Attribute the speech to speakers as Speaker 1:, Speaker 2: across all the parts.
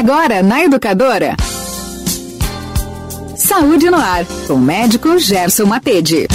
Speaker 1: Agora na Educadora. Saúde no ar, com o médico Gerson Matede.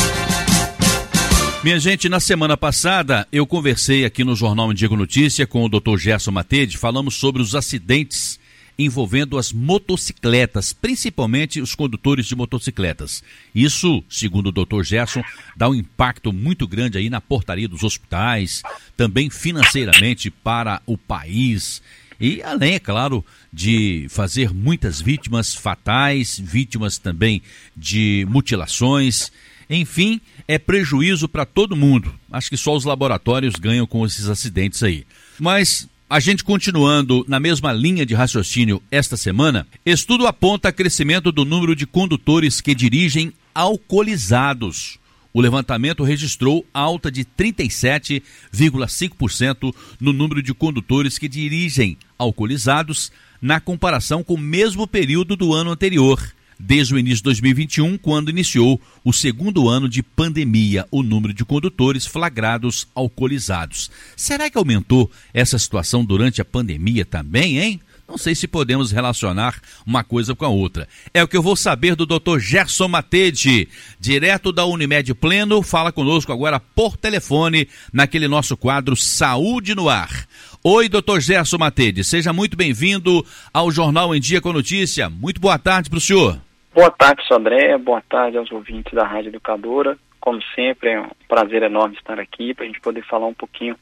Speaker 2: Minha gente, na semana passada eu conversei aqui no Jornal Indigo Notícia com o Dr. Gerson Matede, falamos sobre os acidentes envolvendo as motocicletas, principalmente os condutores de motocicletas. Isso, segundo o Dr. Gerson, dá um impacto muito grande aí na portaria dos hospitais, também financeiramente para o país. E além, é claro, de fazer muitas vítimas fatais, vítimas também de mutilações. Enfim, é prejuízo para todo mundo. Acho que só os laboratórios ganham com esses acidentes aí. Mas a gente continuando na mesma linha de raciocínio esta semana, estudo aponta crescimento do número de condutores que dirigem alcoolizados. O levantamento registrou alta de 37,5% no número de condutores que dirigem alcoolizados na comparação com o mesmo período do ano anterior desde o início de 2021, quando iniciou o segundo ano de pandemia, o número de condutores flagrados alcoolizados. Será que aumentou essa situação durante a pandemia também, hein? Não sei se podemos relacionar uma coisa com a outra. É o que eu vou saber do Dr. Gerson Matede, direto da Unimed Pleno, fala conosco agora por telefone naquele nosso quadro Saúde no Ar. Oi, doutor Gerson Matede, seja muito bem-vindo ao Jornal em Dia com Notícia. Muito boa tarde para o senhor.
Speaker 3: Boa tarde, Sandré. Boa tarde aos ouvintes da Rádio Educadora. Como sempre, é um prazer enorme estar aqui para a gente poder falar um pouquinho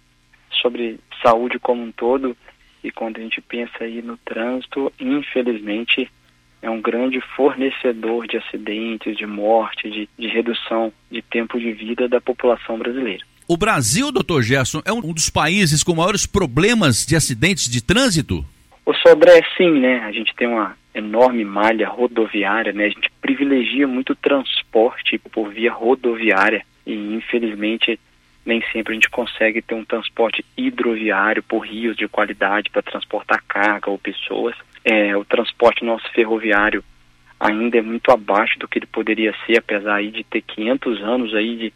Speaker 3: sobre saúde como um todo. E quando a gente pensa aí no trânsito, infelizmente, é um grande fornecedor de acidentes, de morte, de, de redução de tempo de vida da população brasileira.
Speaker 2: O Brasil, doutor Gerson, é um dos países com maiores problemas de acidentes de trânsito?
Speaker 3: O Sodré, sim, né? A gente tem uma enorme malha rodoviária, né? A gente privilegia muito o transporte por via rodoviária e infelizmente nem sempre a gente consegue ter um transporte hidroviário por rios de qualidade para transportar carga ou pessoas. É, o transporte nosso ferroviário ainda é muito abaixo do que ele poderia ser, apesar aí de ter 500 anos aí de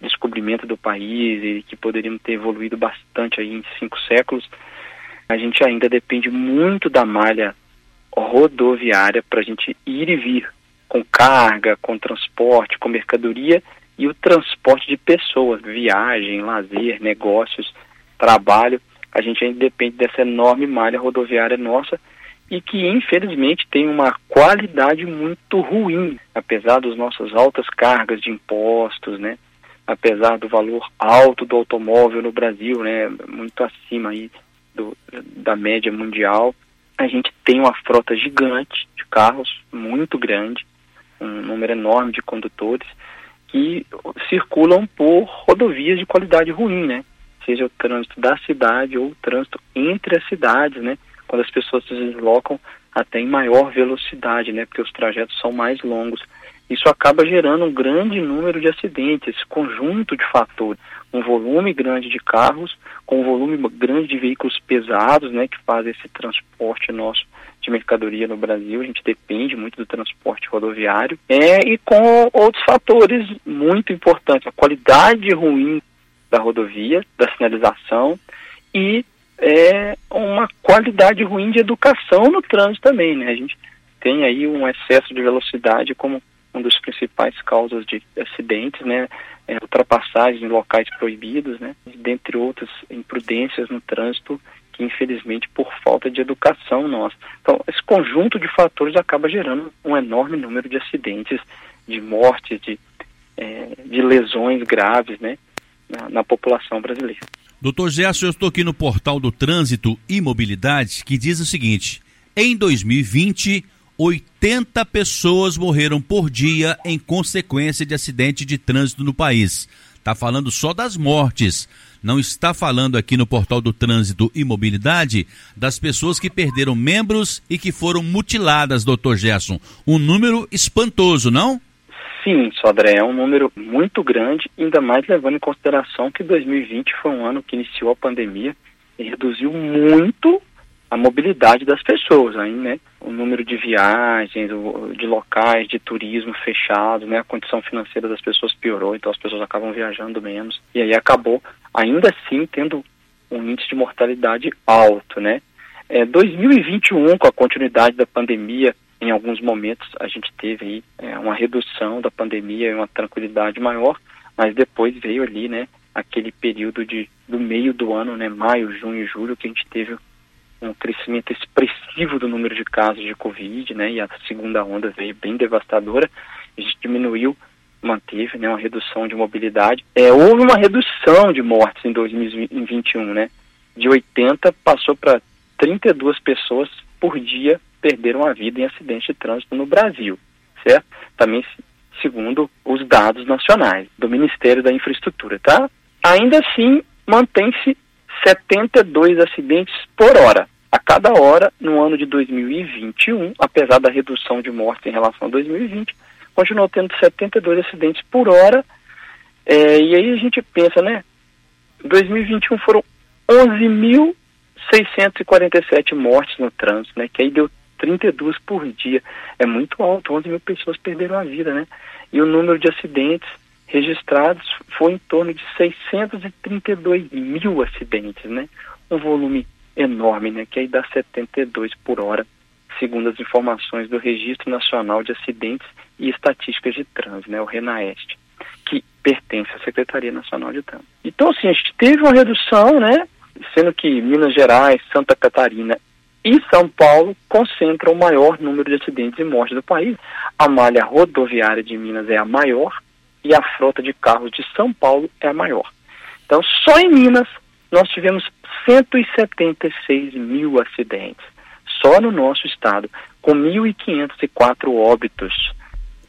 Speaker 3: descobrimento do país e que poderíamos ter evoluído bastante aí em cinco séculos a gente ainda depende muito da malha rodoviária para a gente ir e vir com carga, com transporte, com mercadoria e o transporte de pessoas, viagem, lazer, negócios, trabalho. A gente ainda depende dessa enorme malha rodoviária nossa e que infelizmente tem uma qualidade muito ruim, apesar das nossas altas cargas de impostos, né? Apesar do valor alto do automóvel no Brasil, né? Muito acima aí do, da média mundial. A gente tem uma frota gigante de carros, muito grande, um número enorme de condutores que circulam por rodovias de qualidade ruim, né? Seja o trânsito da cidade ou o trânsito entre as cidades, né? Quando as pessoas se deslocam até em maior velocidade, né? Porque os trajetos são mais longos. Isso acaba gerando um grande número de acidentes, esse conjunto de fatores um volume grande de carros, com um volume grande de veículos pesados, né, que fazem esse transporte nosso de mercadoria no Brasil. A gente depende muito do transporte rodoviário. É, e com outros fatores muito importantes, a qualidade ruim da rodovia, da sinalização e é, uma qualidade ruim de educação no trânsito também, né? A gente tem aí um excesso de velocidade como uma das principais causas de acidentes, né? É, ultrapassagens em locais proibidos, né? Dentre outras imprudências no trânsito que infelizmente por falta de educação nossa. Então, esse conjunto de fatores acaba gerando um enorme número de acidentes, de mortes, de, é, de lesões graves, né? Na, na população brasileira.
Speaker 2: Doutor Gerson, eu estou aqui no portal do Trânsito e Mobilidade que diz o seguinte: em 2020 80 pessoas morreram por dia em consequência de acidente de trânsito no país. Está falando só das mortes. Não está falando aqui no portal do Trânsito e Mobilidade das pessoas que perderam membros e que foram mutiladas, doutor Gerson. Um número espantoso, não?
Speaker 3: Sim, Sodré, é um número muito grande, ainda mais levando em consideração que 2020 foi um ano que iniciou a pandemia e reduziu muito a mobilidade das pessoas, aí, né? O número de viagens, de locais de turismo fechados, né? A condição financeira das pessoas piorou, então as pessoas acabam viajando menos. E aí acabou, ainda assim, tendo um índice de mortalidade alto, né? É, 2021, com a continuidade da pandemia, em alguns momentos a gente teve aí é, uma redução da pandemia e uma tranquilidade maior, mas depois veio ali, né, aquele período de do meio do ano, né, maio, junho e julho, que a gente teve um crescimento expressivo do número de casos de Covid, né, e a segunda onda veio bem devastadora, a gente diminuiu, manteve, né, uma redução de mobilidade. É, houve uma redução de mortes em 2021, né, de 80 passou para 32 pessoas por dia perderam a vida em acidentes de trânsito no Brasil, certo? Também segundo os dados nacionais do Ministério da Infraestrutura, tá? Ainda assim, mantém-se 72 acidentes por hora. A cada hora, no ano de 2021, apesar da redução de mortes em relação a 2020, continuou tendo 72 acidentes por hora. É, e aí a gente pensa, né? 2021 foram 11.647 mortes no trânsito, né? Que aí deu 32 por dia. É muito alto, 11 mil pessoas perderam a vida, né? E o número de acidentes registrados foi em torno de 632 mil acidentes, né? Um volume enorme, né? Que aí dá 72 por hora, segundo as informações do Registro Nacional de Acidentes e Estatísticas de Trânsito, né? O RENAEST, que pertence à Secretaria Nacional de Trânsito. Então, assim, a gente teve uma redução, né? Sendo que Minas Gerais, Santa Catarina e São Paulo concentram o maior número de acidentes e mortes do país. A malha rodoviária de Minas é a maior e a frota de carros de São Paulo é a maior. Então, só em Minas nós tivemos 176 mil acidentes, só no nosso estado, com 1.504 óbitos.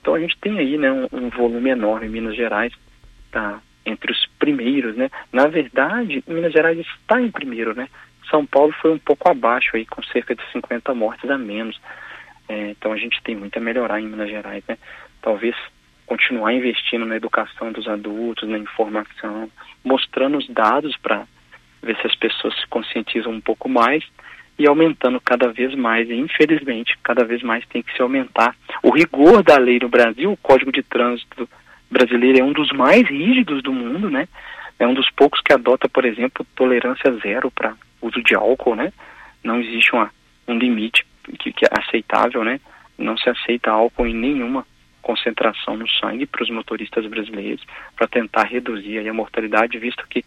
Speaker 3: Então a gente tem aí né, um, um volume enorme Minas Gerais, tá entre os primeiros, né? Na verdade, Minas Gerais está em primeiro, né? São Paulo foi um pouco abaixo aí, com cerca de 50 mortes a menos. É, então a gente tem muito a melhorar em Minas Gerais, né? Talvez continuar investindo na educação dos adultos, na informação, mostrando os dados para ver se as pessoas se conscientizam um pouco mais e aumentando cada vez mais. E infelizmente, cada vez mais tem que se aumentar. O rigor da lei no Brasil, o Código de Trânsito brasileiro é um dos mais rígidos do mundo, né? É um dos poucos que adota, por exemplo, tolerância zero para uso de álcool, né? Não existe uma, um limite que, que é aceitável, né? Não se aceita álcool em nenhuma concentração no sangue para os motoristas brasileiros para tentar reduzir a mortalidade, visto que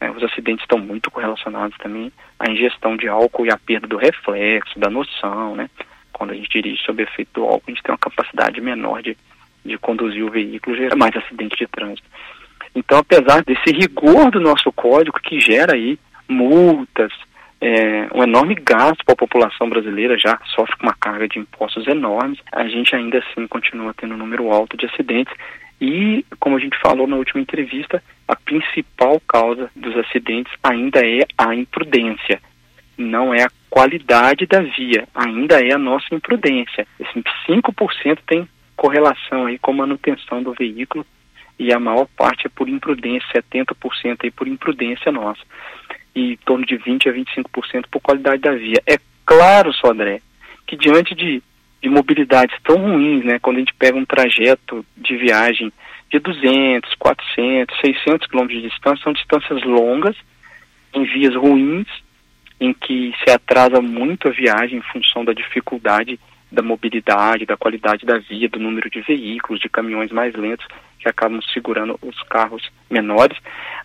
Speaker 3: né, os acidentes estão muito correlacionados também à ingestão de álcool e à perda do reflexo, da noção, né? Quando a gente dirige sob efeito do álcool, a gente tem uma capacidade menor de, de conduzir o veículo, gera mais acidentes de trânsito. Então, apesar desse rigor do nosso código que gera aí multas, é, um enorme gasto para a população brasileira, já sofre com uma carga de impostos enormes, a gente ainda assim continua tendo um número alto de acidentes. E, como a gente falou na última entrevista, a principal causa dos acidentes ainda é a imprudência, não é a qualidade da via, ainda é a nossa imprudência. Esse 5% tem correlação aí com a manutenção do veículo e a maior parte é por imprudência, 70% aí por imprudência nossa e em torno de 20 a 25% por qualidade da via. É claro, Sodré, que diante de, de mobilidades tão ruins, né, quando a gente pega um trajeto de viagem de 200, 400, 600 quilômetros de distância, são distâncias longas, em vias ruins, em que se atrasa muito a viagem em função da dificuldade da mobilidade, da qualidade da via, do número de veículos, de caminhões mais lentos que acabam segurando os carros menores,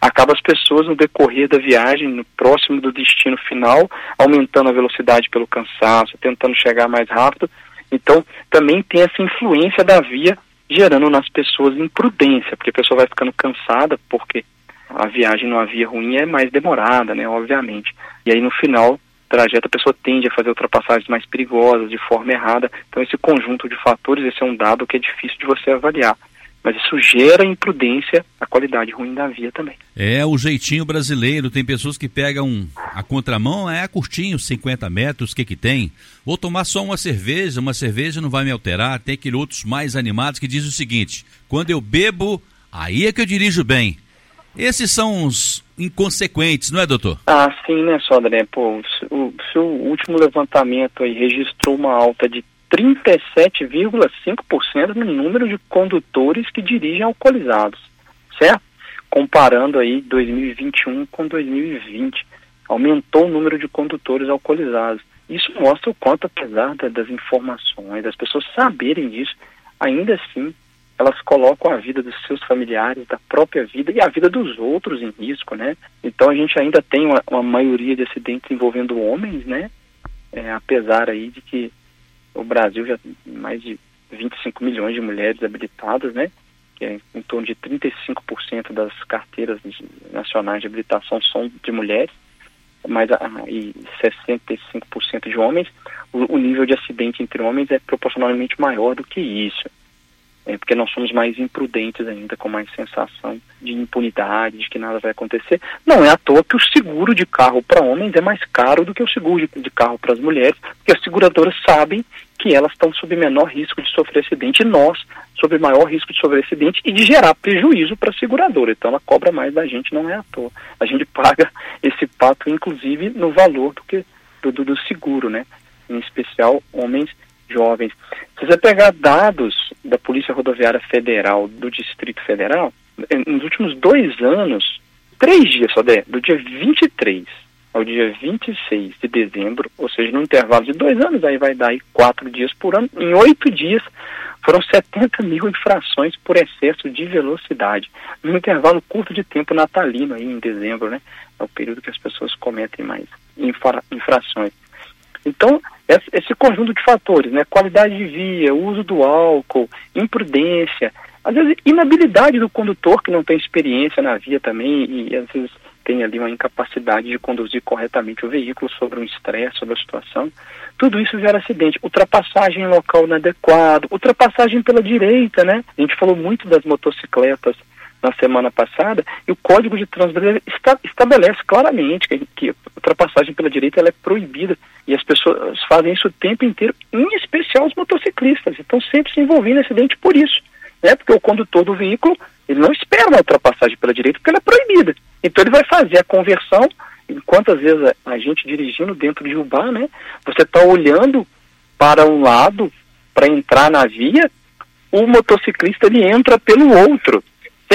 Speaker 3: acaba as pessoas no decorrer da viagem, no próximo do destino final, aumentando a velocidade pelo cansaço, tentando chegar mais rápido. Então, também tem essa influência da via gerando nas pessoas imprudência, porque a pessoa vai ficando cansada, porque a viagem numa via ruim é mais demorada, né, obviamente. E aí no final trajeto, a pessoa tende a fazer ultrapassagens mais perigosas, de forma errada. Então, esse conjunto de fatores, esse é um dado que é difícil de você avaliar. Mas isso gera imprudência, a qualidade ruim da via também.
Speaker 2: É o jeitinho brasileiro. Tem pessoas que pegam a contramão, é curtinho, 50 metros, o que que tem? Vou tomar só uma cerveja, uma cerveja não vai me alterar. Tem aqueles outros mais animados que dizem o seguinte: quando eu bebo, aí é que eu dirijo bem. Esses são os inconsequentes, não é, doutor?
Speaker 3: Ah, sim, né, Sodré? Pô, o seu último levantamento aí registrou uma alta de 37,5% no número de condutores que dirigem alcoolizados, certo? Comparando aí 2021 com 2020. aumentou o número de condutores alcoolizados. Isso mostra o quanto, apesar das informações, das pessoas saberem disso, ainda assim elas colocam a vida dos seus familiares, da própria vida e a vida dos outros em risco, né? Então a gente ainda tem uma, uma maioria de acidentes envolvendo homens, né? É, apesar aí de que o Brasil já tem mais de 25 milhões de mulheres habilitadas, né? Que é em torno de 35% das carteiras nacionais de habilitação são de mulheres, mas a, e 65% de homens. O, o nível de acidente entre homens é proporcionalmente maior do que isso é, porque nós somos mais imprudentes ainda, com mais sensação de impunidade, de que nada vai acontecer. Não é à toa que o seguro de carro para homens é mais caro do que o seguro de, de carro para as mulheres, porque as seguradoras sabem que elas estão sob menor risco de sofrer acidente e nós sob maior risco de sofrer acidente e de gerar prejuízo para a seguradora. Então ela cobra mais da gente, não é à toa. A gente paga esse pato, inclusive, no valor do que do, do, seguro, né? Em especial homens jovens. Se você pegar dados da Polícia Rodoviária Federal do Distrito Federal, nos últimos dois anos, três dias só, do dia 23 ao dia 26 de dezembro, ou seja, no intervalo de dois anos, aí vai dar aí quatro dias por ano, em oito dias foram 70 mil infrações por excesso de velocidade, num intervalo curto de tempo natalino aí em dezembro, né? É o período que as pessoas cometem mais infra infrações. Então, esse conjunto de fatores, né, qualidade de via, uso do álcool, imprudência, às vezes inabilidade do condutor que não tem experiência na via também e às vezes tem ali uma incapacidade de conduzir corretamente o veículo sobre um estresse, sobre a situação, tudo isso gera acidente. Ultrapassagem em local inadequado, ultrapassagem pela direita, né? A gente falou muito das motocicletas na semana passada, e o Código de Trânsito brasileiro está, estabelece claramente que, que ultrapassagem pela direita é proibida e as pessoas fazem isso o tempo inteiro, em especial os motociclistas, estão sempre se envolvendo em acidente por isso, né? Porque o condutor do veículo ele não espera uma ultrapassagem pela direita porque ela é proibida, então ele vai fazer a conversão. Quantas vezes a, a gente dirigindo dentro de Ubar, né? Você está olhando para um lado para entrar na via, o motociclista ele entra pelo outro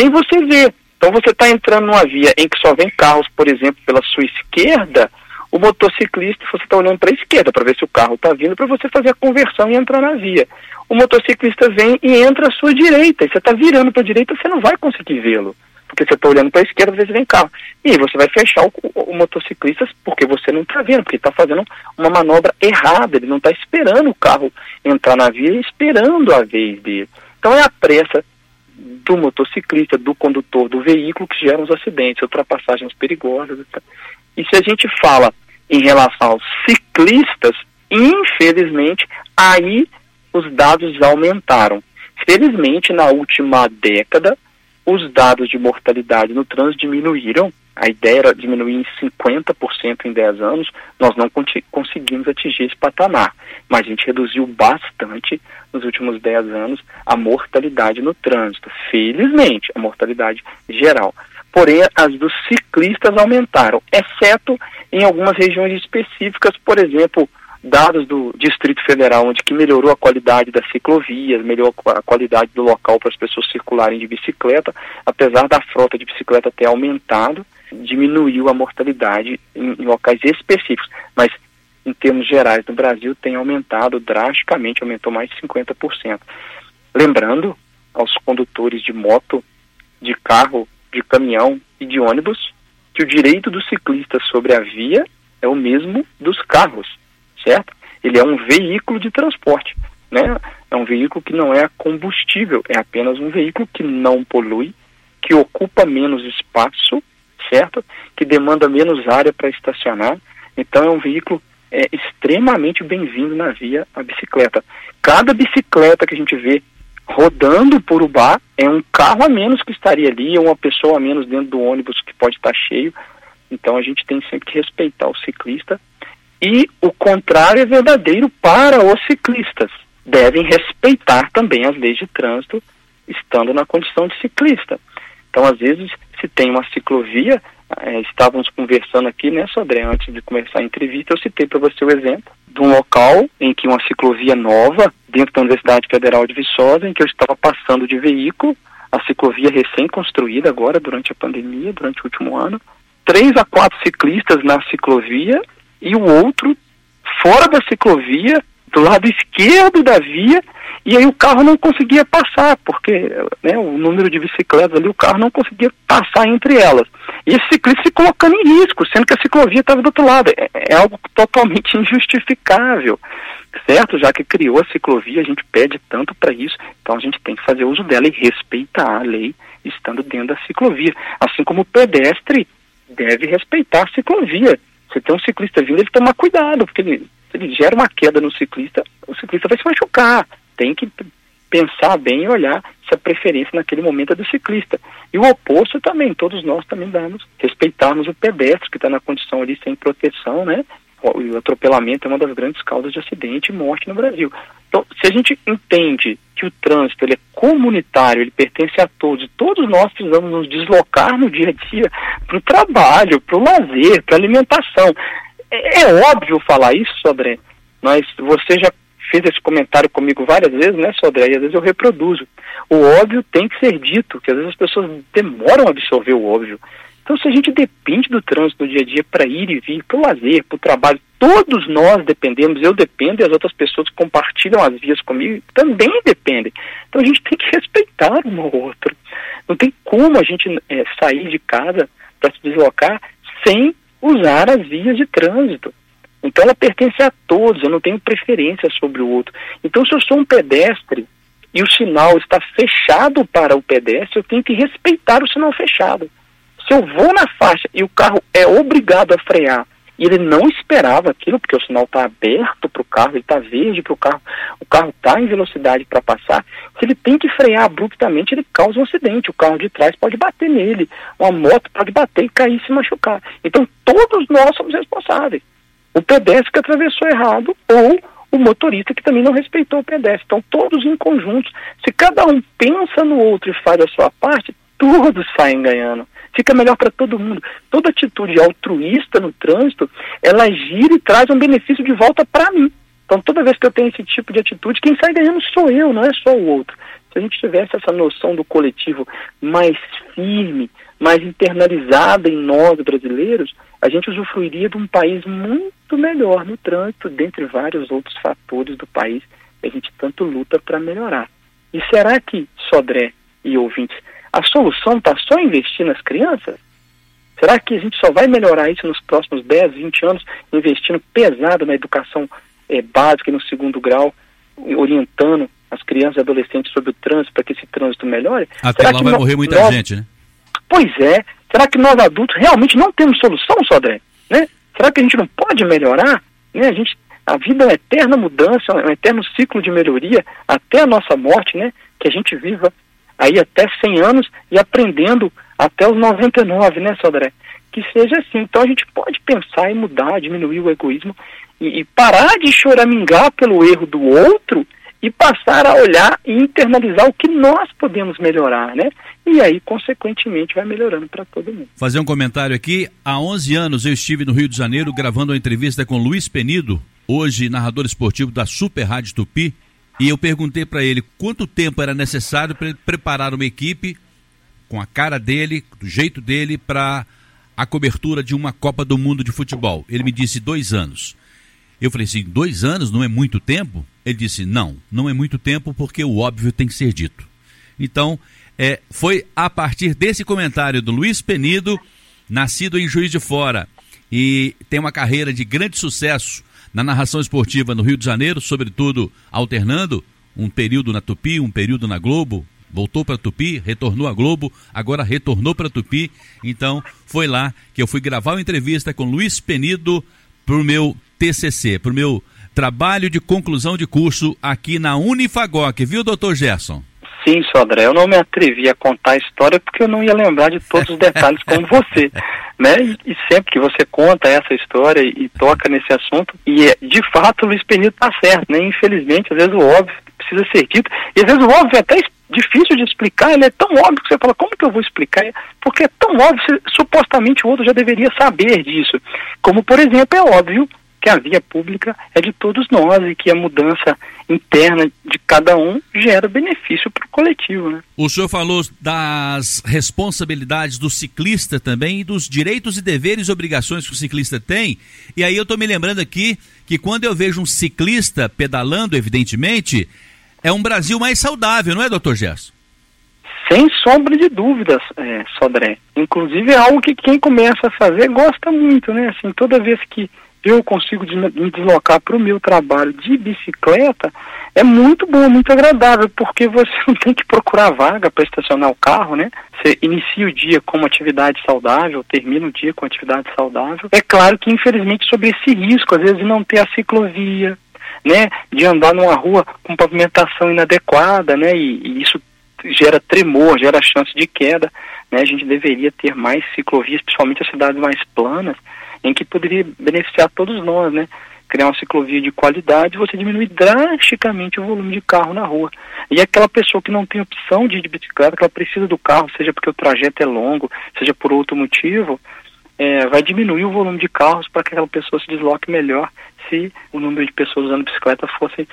Speaker 3: sem você ver. Então você está entrando numa via em que só vem carros, por exemplo, pela sua esquerda, o motociclista, você está olhando para a esquerda para ver se o carro está vindo para você fazer a conversão e entrar na via. O motociclista vem e entra à sua direita, e você está virando para a direita, você não vai conseguir vê-lo, porque você está olhando para a esquerda, às vezes vem carro. E você vai fechar o, o, o motociclista porque você não está vendo, porque está fazendo uma manobra errada, ele não está esperando o carro entrar na via e esperando a vez dele. Então é a pressa do motociclista, do condutor do veículo que geram os acidentes, ultrapassagens perigosas. E se a gente fala em relação aos ciclistas, infelizmente, aí os dados aumentaram. Felizmente, na última década, os dados de mortalidade no trânsito diminuíram. A ideia era diminuir em 50% em 10 anos. Nós não conseguimos atingir esse patamar, mas a gente reduziu bastante nos últimos 10 anos a mortalidade no trânsito. Felizmente, a mortalidade geral. Porém, as dos ciclistas aumentaram, exceto em algumas regiões específicas, por exemplo, dados do Distrito Federal, onde que melhorou a qualidade das ciclovias, melhorou a qualidade do local para as pessoas circularem de bicicleta, apesar da frota de bicicleta ter aumentado, diminuiu a mortalidade em, em locais específicos, mas em termos gerais no Brasil tem aumentado drasticamente, aumentou mais de 50%. Lembrando aos condutores de moto, de carro, de caminhão e de ônibus que o direito do ciclista sobre a via é o mesmo dos carros certo? Ele é um veículo de transporte, né? É um veículo que não é combustível, é apenas um veículo que não polui, que ocupa menos espaço, certo? Que demanda menos área para estacionar. Então é um veículo é, extremamente bem-vindo na via a bicicleta. Cada bicicleta que a gente vê rodando por Ubá é um carro a menos que estaria ali, ou uma pessoa a menos dentro do ônibus que pode estar cheio. Então a gente tem sempre que respeitar o ciclista e o contrário é verdadeiro para os ciclistas. Devem respeitar também as leis de trânsito, estando na condição de ciclista. Então, às vezes, se tem uma ciclovia, é, estávamos conversando aqui, né, Sodré, antes de começar a entrevista, eu citei para você o exemplo de um local em que uma ciclovia nova, dentro da Universidade Federal de Viçosa, em que eu estava passando de veículo, a ciclovia recém-construída agora, durante a pandemia, durante o último ano, três a quatro ciclistas na ciclovia e o outro fora da ciclovia, do lado esquerdo da via, e aí o carro não conseguia passar, porque né, o número de bicicletas ali, o carro não conseguia passar entre elas. E esse ciclista se colocando em risco, sendo que a ciclovia estava do outro lado. É, é algo totalmente injustificável, certo? Já que criou a ciclovia, a gente pede tanto para isso, então a gente tem que fazer uso dela e respeitar a lei estando dentro da ciclovia. Assim como o pedestre deve respeitar a ciclovia. Se tem um ciclista vindo, ele tomar cuidado, porque ele, ele gera uma queda no ciclista, o ciclista vai se machucar tem que pensar bem e olhar se a preferência naquele momento é do ciclista. E o oposto também, todos nós também damos, respeitarmos o pedestre que está na condição ali sem proteção, né? O atropelamento é uma das grandes causas de acidente e morte no Brasil. Então, se a gente entende que o trânsito ele é comunitário, ele pertence a todos, todos nós precisamos nos deslocar no dia a dia para o trabalho, para o lazer, para a alimentação. É, é, óbvio falar isso, André, mas você já fez esse comentário comigo várias vezes, né, Sodré? E às vezes eu reproduzo. O óbvio tem que ser dito, que às vezes as pessoas demoram a absorver o óbvio. Então, se a gente depende do trânsito no dia a dia para ir e vir, para o lazer, para o trabalho, todos nós dependemos, eu dependo e as outras pessoas que compartilham as vias comigo também dependem. Então, a gente tem que respeitar um ao outro. Não tem como a gente é, sair de casa para se deslocar sem usar as vias de trânsito. Então ela pertence a todos, eu não tenho preferência sobre o outro. Então se eu sou um pedestre e o sinal está fechado para o pedestre, eu tenho que respeitar o sinal fechado. Se eu vou na faixa e o carro é obrigado a frear e ele não esperava aquilo, porque o sinal está aberto para o carro, ele está verde para o carro, o carro está em velocidade para passar, se ele tem que frear abruptamente, ele causa um acidente, o carro de trás pode bater nele, uma moto pode bater e cair e se machucar. Então todos nós somos responsáveis o pedestre que atravessou errado ou o motorista que também não respeitou o pedestre. Então, todos em conjunto. Se cada um pensa no outro e faz a sua parte, todos saem ganhando. Fica melhor para todo mundo. Toda atitude altruísta no trânsito, ela gira e traz um benefício de volta para mim. Então, toda vez que eu tenho esse tipo de atitude, quem sai ganhando sou eu, não é só o outro. Se a gente tivesse essa noção do coletivo mais firme, mais internalizada em nós brasileiros, a gente usufruiria de um país muito melhor no trânsito, dentre vários outros fatores do país que a gente tanto luta para melhorar. E será que, Sodré e ouvintes, a solução está só investir nas crianças? Será que a gente só vai melhorar isso nos próximos 10, 20 anos, investindo pesado na educação é, básica e no segundo grau, orientando as crianças e adolescentes sobre o trânsito para que esse trânsito melhore?
Speaker 2: Até
Speaker 3: Será
Speaker 2: lá vai morrer muita nós... gente, né?
Speaker 3: Pois é. Será que nós adultos realmente não temos solução, Sodré? Né? Será que a gente não pode melhorar? Né? A, gente, a vida é uma eterna mudança, é um eterno ciclo de melhoria até a nossa morte, né? Que a gente viva aí até 100 anos e aprendendo até os 99, né, Sodré? Que seja assim. Então a gente pode pensar em mudar, diminuir o egoísmo e, e parar de choramingar pelo erro do outro e passar a olhar e internalizar o que nós podemos melhorar, né? E aí, consequentemente, vai melhorando para todo mundo.
Speaker 2: Fazer um comentário aqui. Há 11 anos eu estive no Rio de Janeiro gravando uma entrevista com Luiz Penido, hoje narrador esportivo da Super Rádio Tupi, e eu perguntei para ele quanto tempo era necessário para preparar uma equipe com a cara dele, do jeito dele, para a cobertura de uma Copa do Mundo de futebol. Ele me disse dois anos. Eu falei assim, dois anos não é muito tempo? Ele disse, não, não é muito tempo porque o óbvio tem que ser dito. Então, é, foi a partir desse comentário do Luiz Penido, nascido em Juiz de Fora, e tem uma carreira de grande sucesso na narração esportiva no Rio de Janeiro, sobretudo alternando um período na Tupi, um período na Globo, voltou para Tupi, retornou à Globo, agora retornou para Tupi. Então, foi lá que eu fui gravar uma entrevista com Luiz Penido para o meu TCC, para o meu trabalho de conclusão de curso aqui na Unifagoc, viu, doutor Gerson?
Speaker 3: Sim, Sodré, eu não me atrevi a contar a história porque eu não ia lembrar de todos os detalhes como você, né? E, e, sempre que você conta essa história e, e toca nesse assunto, e é, de fato o Luiz Penito está certo, né? Infelizmente, às vezes o óbvio precisa ser dito, e às vezes o óbvio é até difícil de explicar, ele é tão óbvio que você fala, como que eu vou explicar? Porque é tão óbvio, supostamente o outro já deveria saber disso. Como, por exemplo, é óbvio que a via pública é de todos nós e que a mudança interna de cada um gera benefício para o coletivo. Né?
Speaker 2: O senhor falou das responsabilidades do ciclista também e dos direitos e deveres e obrigações que o ciclista tem. E aí eu estou me lembrando aqui que quando eu vejo um ciclista pedalando, evidentemente, é um Brasil mais saudável, não é, doutor Gerson?
Speaker 3: Sem sombra de dúvidas, é, Sodré. Inclusive é algo que quem começa a fazer gosta muito, né? Assim, toda vez que eu consigo me deslocar para o meu trabalho de bicicleta, é muito bom, muito agradável, porque você não tem que procurar vaga para estacionar o carro, né? Você inicia o dia com uma atividade saudável, termina o dia com atividade saudável. É claro que, infelizmente, sobre esse risco, às vezes, de não ter a ciclovia, né? De andar numa rua com pavimentação inadequada, né? E, e isso gera tremor, gera chance de queda, né? A gente deveria ter mais ciclovias, principalmente as cidades mais planas, em que poderia beneficiar todos nós, né? Criar uma ciclovia de qualidade, você diminui drasticamente o volume de carro na rua. E aquela pessoa que não tem opção de ir de bicicleta, que ela precisa do carro, seja porque o trajeto é longo, seja por outro motivo, é, vai diminuir o volume de carros para que aquela pessoa se desloque melhor se o número de pessoas usando bicicleta fosse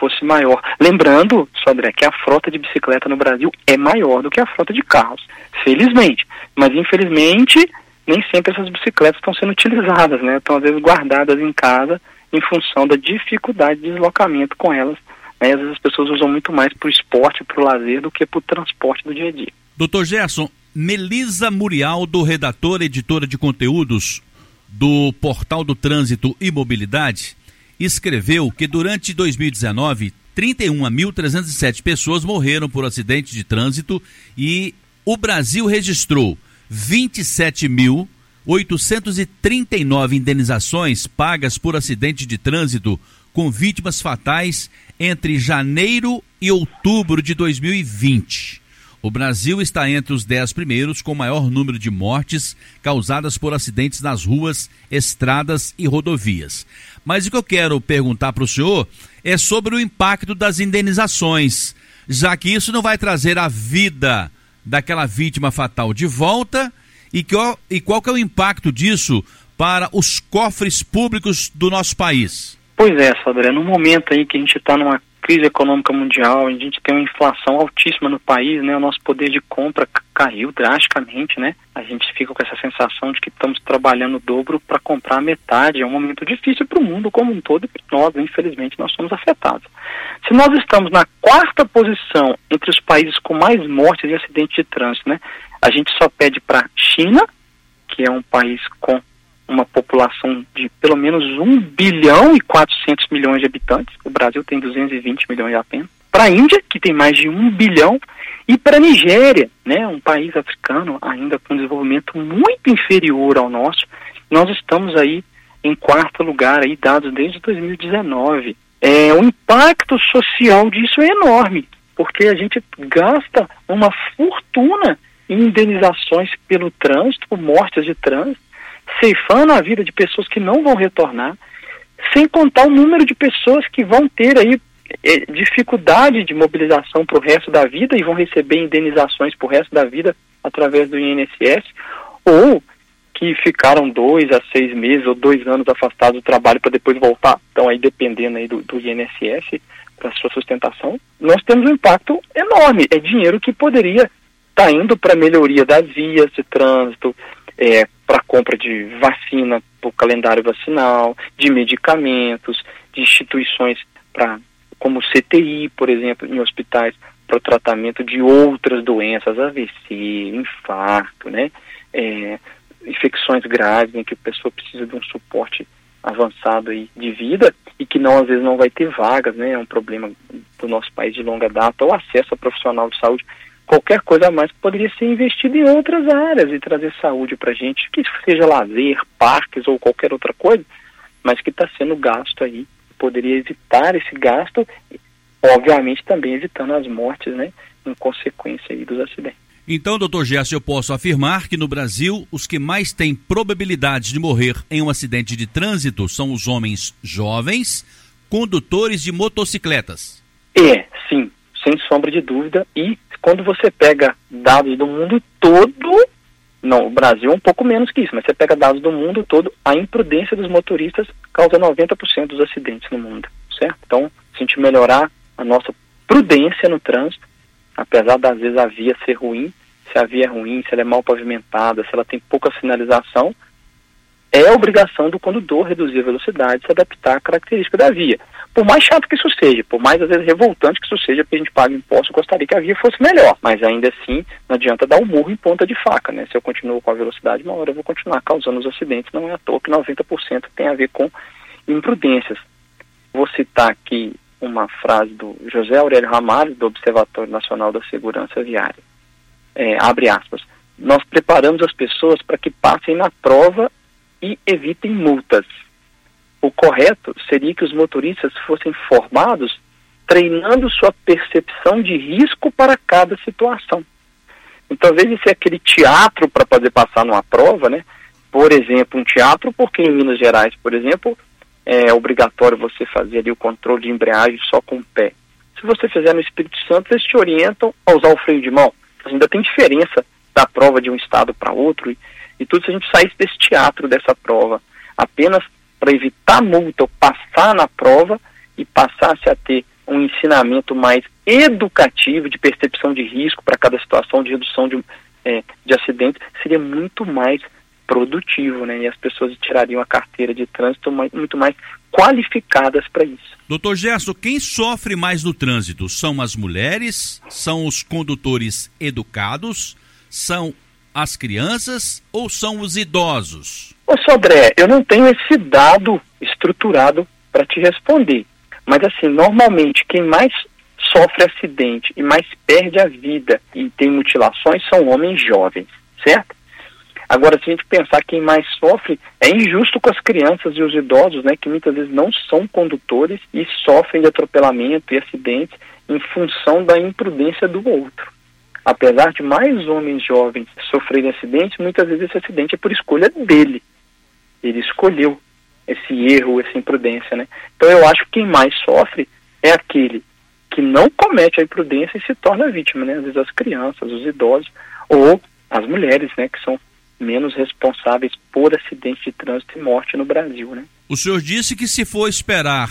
Speaker 3: fosse maior. Lembrando, Sodré, que a frota de bicicleta no Brasil é maior do que a frota de carros, felizmente. Mas infelizmente nem sempre essas bicicletas estão sendo utilizadas, né? Estão às vezes guardadas em casa em função da dificuldade de deslocamento com elas. Né? Às vezes as pessoas usam muito mais para o esporte, para o lazer, do que para o transporte do dia a dia.
Speaker 2: Doutor Gerson, Melisa Murialdo, redatora editora de conteúdos do Portal do Trânsito e Mobilidade, escreveu que durante 2019, 31.307 pessoas morreram por acidente de trânsito e o Brasil registrou 27.839 indenizações pagas por acidente de trânsito com vítimas fatais entre janeiro e outubro de 2020. O Brasil está entre os dez primeiros com maior número de mortes causadas por acidentes nas ruas, estradas e rodovias. Mas o que eu quero perguntar para o senhor é sobre o impacto das indenizações, já que isso não vai trazer a vida daquela vítima fatal de volta e, que, e qual que é o impacto disso para os cofres públicos do nosso país?
Speaker 3: Pois é, Sodré, no momento aí que a gente está numa crise econômica mundial, a gente tem uma inflação altíssima no país, né? O nosso poder de compra caiu drasticamente, né? A gente fica com essa sensação de que estamos trabalhando o dobro para comprar metade. É um momento difícil para o mundo como um todo e nós, infelizmente, nós somos afetados. Se nós estamos na quarta posição entre os países com mais mortes e acidentes de trânsito, né? A gente só pede para China, que é um país com uma população de pelo menos 1 bilhão e 400 milhões de habitantes, o Brasil tem 220 milhões apenas, para a Índia, que tem mais de 1 bilhão, e para a Nigéria, né, um país africano ainda com desenvolvimento muito inferior ao nosso, nós estamos aí em quarto lugar, aí, dados desde 2019. É, o impacto social disso é enorme, porque a gente gasta uma fortuna em indenizações pelo trânsito, mortes de trânsito, ceifando a vida de pessoas que não vão retornar, sem contar o número de pessoas que vão ter aí é, dificuldade de mobilização para o resto da vida e vão receber indenizações para o resto da vida através do INSS, ou que ficaram dois a seis meses ou dois anos afastados do trabalho para depois voltar, então aí dependendo aí do, do INSS para sua sustentação, nós temos um impacto enorme. É dinheiro que poderia estar tá indo para melhoria das vias de trânsito, é, para compra de vacina para o calendário vacinal, de medicamentos, de instituições para como CTI, por exemplo, em hospitais para o tratamento de outras doenças, AVC, infarto, né? É, infecções graves em que a pessoa precisa de um suporte avançado aí de vida e que não às vezes não vai ter vagas, né? É um problema do nosso país de longa data, o acesso a profissional de saúde qualquer coisa a mais que poderia ser investido em outras áreas e trazer saúde para a gente, que seja lazer, parques ou qualquer outra coisa, mas que está sendo gasto aí. Poderia evitar esse gasto, obviamente também evitando as mortes, né, em consequência aí dos acidentes.
Speaker 2: Então, doutor Gerson, eu posso afirmar que no Brasil os que mais têm probabilidade de morrer em um acidente de trânsito são os homens jovens, condutores de motocicletas.
Speaker 3: É, sim, sem sombra de dúvida, e quando você pega dados do mundo todo, Não, o Brasil é um pouco menos que isso, mas você pega dados do mundo todo, a imprudência dos motoristas causa 90% dos acidentes no mundo, certo? Então, se a gente melhorar a nossa prudência no trânsito, apesar das vezes a via ser ruim, se a via é ruim, se ela é mal pavimentada, se ela tem pouca sinalização, é obrigação do condutor reduzir a velocidade, se adaptar à característica da via. Por mais chato que isso seja, por mais às vezes revoltante que isso seja, porque a gente paga imposto, gostaria que a via fosse melhor. Mas ainda assim, não adianta dar o um murro em ponta de faca, né? Se eu continuo com a velocidade, uma hora eu vou continuar causando os acidentes. Não é à toa que 90% tem a ver com imprudências. Vou citar aqui uma frase do José Aurélio Ramalho, do Observatório Nacional da Segurança Viária. É, abre aspas. Nós preparamos as pessoas para que passem na prova e evitem multas. O correto seria que os motoristas fossem formados treinando sua percepção de risco para cada situação. Então, às vezes, é aquele teatro para poder passar numa prova, né? Por exemplo, um teatro, porque em Minas Gerais, por exemplo, é obrigatório você fazer ali o controle de embreagem só com o pé. Se você fizer no Espírito Santo, eles te orientam a usar o freio de mão. Ainda tem diferença da prova de um estado para outro. E e tudo se a gente saísse desse teatro, dessa prova, apenas para evitar multa ou passar na prova e passasse a ter um ensinamento mais educativo de percepção de risco para cada situação, de redução de, é, de acidentes, seria muito mais produtivo, né? E as pessoas tirariam a carteira de trânsito mais, muito mais qualificadas para isso.
Speaker 2: Doutor Gerson, quem sofre mais no trânsito? São as mulheres? São os condutores educados? São as crianças ou são os idosos?
Speaker 3: Ô Sodré, eu não tenho esse dado estruturado para te responder. Mas assim, normalmente quem mais sofre acidente e mais perde a vida e tem mutilações são homens jovens, certo? Agora, se a gente pensar quem mais sofre, é injusto com as crianças e os idosos, né, que muitas vezes não são condutores e sofrem de atropelamento e acidentes em função da imprudência do outro apesar de mais homens jovens sofrerem acidentes, muitas vezes esse acidente é por escolha dele. Ele escolheu esse erro, essa imprudência, né? Então eu acho que quem mais sofre é aquele que não comete a imprudência e se torna vítima, né? Às vezes as crianças, os idosos ou as mulheres, né? Que são menos responsáveis por acidentes de trânsito e morte no Brasil, né?
Speaker 2: O senhor disse que se for esperar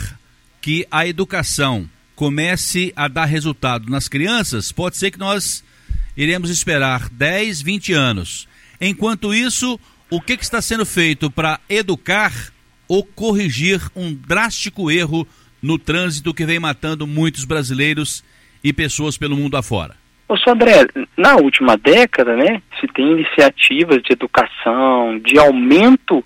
Speaker 2: que a educação comece a dar resultado nas crianças, pode ser que nós iremos esperar 10, 20 anos. Enquanto isso, o que, que está sendo feito para educar ou corrigir um drástico erro no trânsito que vem matando muitos brasileiros e pessoas pelo mundo afora?
Speaker 3: Ô, André, na última década, né, se tem iniciativas de educação, de aumento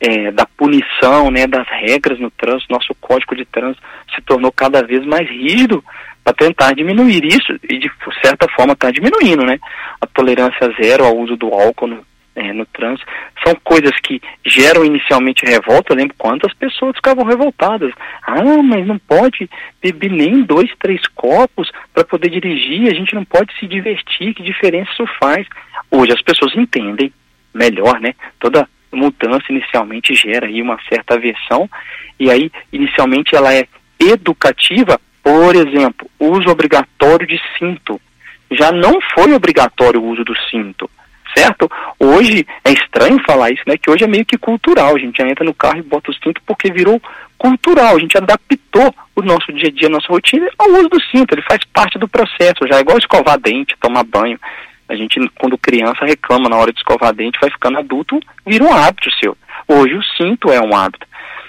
Speaker 3: é, da punição, né, das regras no trânsito, nosso código de trânsito se tornou cada vez mais rígido para tentar diminuir isso e de certa forma está diminuindo, né? A tolerância zero ao uso do álcool no, é, no trânsito são coisas que geram inicialmente revolta. Eu lembro quantas pessoas ficavam revoltadas. Ah, mas não pode beber nem dois, três copos para poder dirigir. A gente não pode se divertir. Que diferença isso faz? Hoje as pessoas entendem melhor, né? Toda mudança inicialmente gera aí uma certa aversão e aí inicialmente ela é educativa por exemplo, uso obrigatório de cinto. Já não foi obrigatório o uso do cinto, certo? Hoje é estranho falar isso, né? Que hoje é meio que cultural. A gente já entra no carro e bota o cinto porque virou cultural. A gente adaptou o nosso dia a dia, a nossa rotina ao uso do cinto. Ele faz parte do processo. Já é igual escovar dente, tomar banho. A gente, quando criança, reclama na hora de escovar dente, vai ficando adulto, vira um hábito seu. Hoje o cinto é um hábito.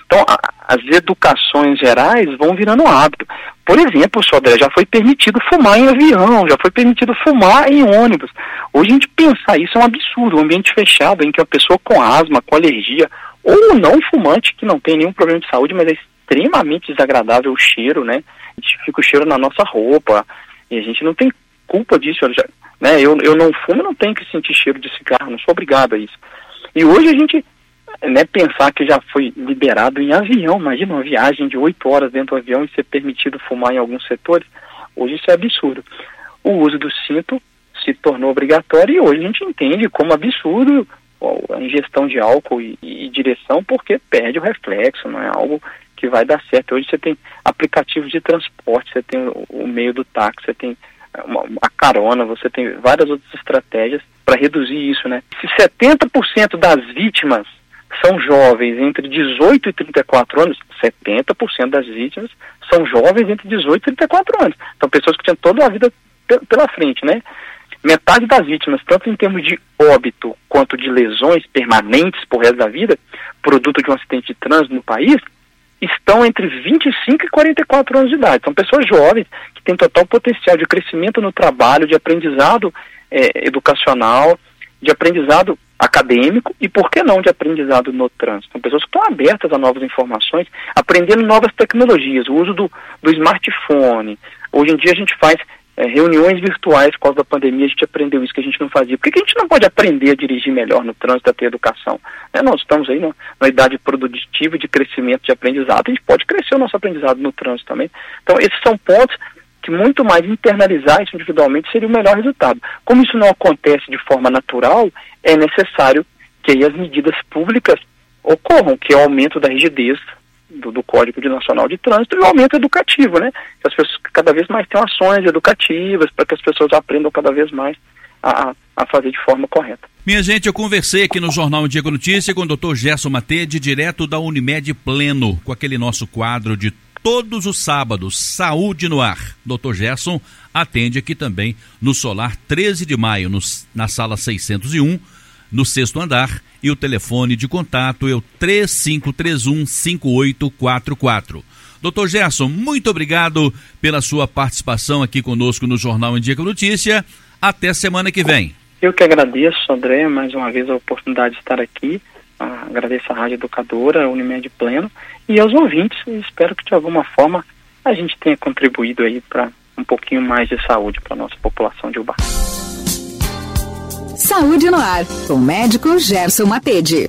Speaker 3: Então, a, as educações gerais vão virando hábito. Por exemplo, Sodré, já foi permitido fumar em avião, já foi permitido fumar em ônibus. Hoje a gente pensar isso é um absurdo, um ambiente fechado em que uma pessoa com asma, com alergia, ou não fumante, que não tem nenhum problema de saúde, mas é extremamente desagradável o cheiro, né? A gente fica o cheiro na nossa roupa, e a gente não tem culpa disso, já, né? Eu, eu não fumo, não tenho que sentir cheiro de cigarro, não sou obrigado a isso. E hoje a gente né, pensar que já foi liberado em avião, imagina uma viagem de oito horas dentro do avião e ser permitido fumar em alguns setores, hoje isso é absurdo. O uso do cinto se tornou obrigatório e hoje a gente entende como absurdo a ingestão de álcool e, e direção porque perde o reflexo, não é algo que vai dar certo. Hoje você tem aplicativos de transporte, você tem o, o meio do táxi, você tem uma, a carona, você tem várias outras estratégias para reduzir isso, né? Se 70% das vítimas são jovens entre 18 e 34 anos, 70% das vítimas são jovens entre 18 e 34 anos. Então, pessoas que tinham toda a vida pela frente, né? Metade das vítimas, tanto em termos de óbito quanto de lesões permanentes por resto da vida, produto de um acidente de trânsito no país, estão entre 25 e 44 anos de idade. São pessoas jovens que têm total potencial de crescimento no trabalho, de aprendizado é, educacional, de aprendizado acadêmico e, por que não, de aprendizado no trânsito. São pessoas que estão abertas a novas informações, aprendendo novas tecnologias, o uso do, do smartphone. Hoje em dia a gente faz é, reuniões virtuais por causa da pandemia, a gente aprendeu isso que a gente não fazia. Por que, que a gente não pode aprender a dirigir melhor no trânsito, a ter educação? É, nós estamos aí na idade produtiva de crescimento de aprendizado, a gente pode crescer o nosso aprendizado no trânsito também. Então, esses são pontos que muito mais internalizar isso individualmente seria o melhor resultado. Como isso não acontece de forma natural, é necessário que as medidas públicas ocorram, que é o aumento da rigidez do, do, Código de Nacional de Trânsito e o aumento educativo, né? Que as pessoas cada vez mais tenham ações educativas para que as pessoas aprendam cada vez mais a, a fazer de forma correta.
Speaker 2: Minha gente, eu conversei aqui no Jornal Diego Notícia com o Dr. Gerson Matede, direto da Unimed Pleno, com aquele nosso quadro de todos os sábados, Saúde no Ar. Dr. Gerson atende aqui também no Solar 13 de maio, no, na sala 601, no sexto andar, e o telefone de contato é o 3531 5844. Doutor Gerson, muito obrigado pela sua participação aqui conosco no Jornal Indica Notícia. Até semana que vem.
Speaker 3: Eu que agradeço, André, mais uma vez a oportunidade de estar aqui. Ah, agradeço a Rádio Educadora, Unimed Pleno e aos ouvintes. espero que de alguma forma a gente tenha contribuído aí para um pouquinho mais de saúde para a nossa população de Ubar.
Speaker 1: Saúde no ar, com o médico Gerson Matede.